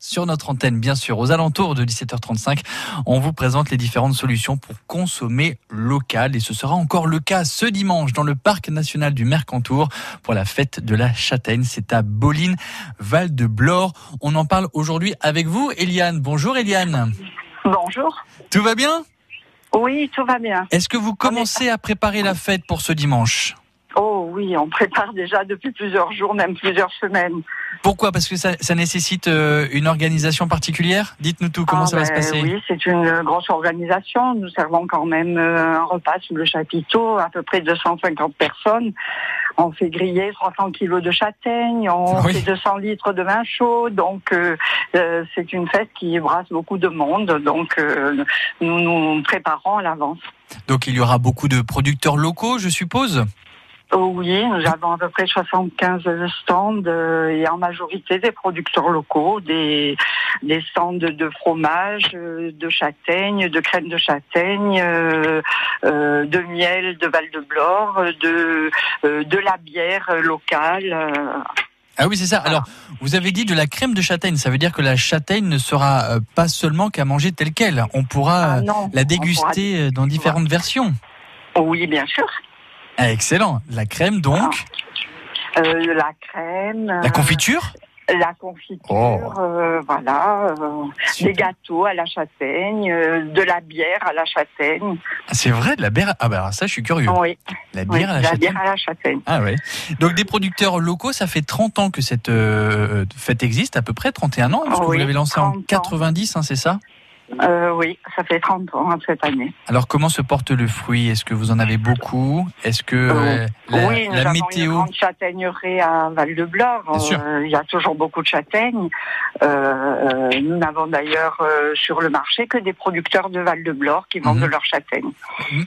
Sur notre antenne, bien sûr, aux alentours de 17h35, on vous présente les différentes solutions pour consommer local. Et ce sera encore le cas ce dimanche dans le parc national du Mercantour pour la fête de la châtaigne. C'est à Boline, Val de Blore. On en parle aujourd'hui avec vous, Eliane. Bonjour, Eliane. Bonjour. Tout va bien? Oui, tout va bien. Est-ce que vous commencez à préparer la fête pour ce dimanche? Oui, on prépare déjà depuis plusieurs jours, même plusieurs semaines. Pourquoi? Parce que ça, ça nécessite euh, une organisation particulière? Dites-nous tout, comment Ah, ça va se ben passer? Oui, c'est une grosse organisation. Nous servons quand même euh, un repas sous le chapiteau, à peu près 250 personnes. On fait griller 300 kilos de châtaignes, on Oui. fait 200 litres de vin chaud. Donc, euh, c'est une fête qui brasse beaucoup de monde. Donc, nous nous préparons à l'avance. Donc il y aura beaucoup de producteurs locaux, je suppose? Oh oui, nous avons à peu près 75 stands euh, et en majorité des producteurs locaux, des, des stands de fromage, euh, de châtaigne, de crème de châtaigne, euh, de miel de Val-de-Blore, de, de la bière locale. Ah oui, c'est ça. Alors, vous avez dit de la crème de châtaigne. Ça veut dire que la châtaigne ne sera pas seulement qu'à manger telle qu'elle. On pourra Ah non, la déguster dans différentes versions. Oui, bien sûr. Ah, excellent. La crème donc. Euh, la crème. La euh, confiture La confiture, Oh. euh, voilà. euh, des gâteaux à la châtaigne, euh, de la bière à la châtaigne. Ah, C'est vrai, de la bière. Ah bah ça, je suis curieux. Oui, La oui, bière à la la bière à la châtaigne. Ah ouais. Donc des producteurs locaux, ça fait 30 ans que cette fête existe, à peu près 31 ans, parce que vous l'avez lancée en 30 ans. 90, hein, c'est ça? Euh, oui, ça fait 30 ans hein, cette année. Alors comment se porte le fruit? Est-ce que vous en avez beaucoup? Est-ce que euh, la, oui, nous la avons une météo? grande châtaigneraie à Val-de-Blore. Bien sûr. Euh, il y a toujours beaucoup de châtaignes. Euh, euh, nous n'avons d'ailleurs euh, sur le marché que des producteurs de Val-de-Blore qui vendent Mhm. de leurs châtaignes.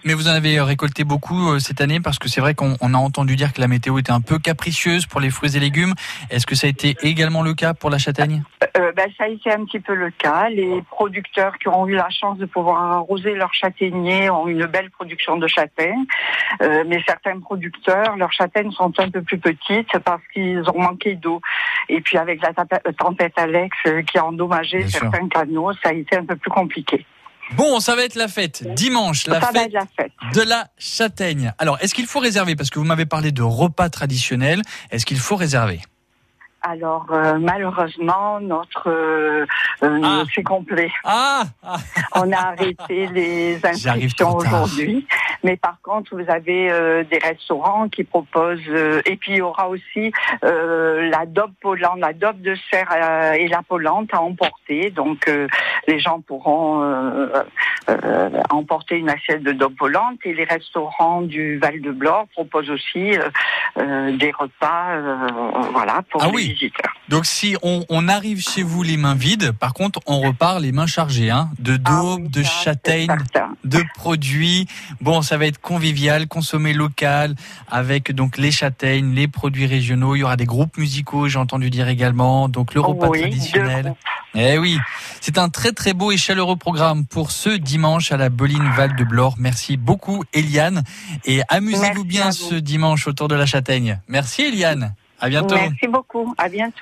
Mais vous en avez récolté beaucoup euh, cette année? Parce que c'est vrai qu'on on a entendu dire que la météo était un peu capricieuse pour les fruits et légumes. Est-ce que ça a été également le cas pour la châtaigne? Euh, ben, ça a été un petit peu le cas. Les producteurs qui ont eu la chance de pouvoir arroser leurs châtaigniers ont une belle production de châtaignes. Euh, mais certains producteurs, leurs châtaignes sont un peu plus petites parce qu'ils ont manqué d'eau. Et puis avec la tapa- tempête Alex euh, qui a endommagé Bien sûr. certains canaux, ça a été un peu plus compliqué. Bon, ça va être la fête dimanche, fête la fête. de la châtaigne. Alors, est-ce qu'il faut réserver? Parce que vous m'avez parlé de repas traditionnels. Est-ce qu'il faut réserver? Alors euh, malheureusement, notre euh, euh, Ah. c'est complet. Ah, ah. On a arrêté les inscriptions aujourd'hui. Mais par contre, vous avez euh, des restaurants qui proposent, euh, et puis il y aura aussi euh, la dobe polente, la dobe de serre et la polente à emporter. Donc les gens pourront emporter une assiette de dobe polente. Et les restaurants du Val-de-Blore proposent aussi euh, euh, des repas, voilà, pour Ah les oui. visiteurs. Donc si on, on arrive chez vous les mains vides, par contre, on repart les mains chargées, hein, de Ah daube, oui, de châtaigne, de produits. Bon, ça va être convivial, consommé local, avec donc les châtaignes, les produits régionaux. Il y aura des groupes musicaux, j'ai entendu dire également. Donc le repas Oui, traditionnel. Eh oui, c'est un très très beau et chaleureux programme pour ce dimanche à la Boline Val de Blore. Merci beaucoup Eliane et amusez-vous bien ce dimanche autour de la châtaigne. Merci Eliane. À bientôt. Merci beaucoup. À bientôt.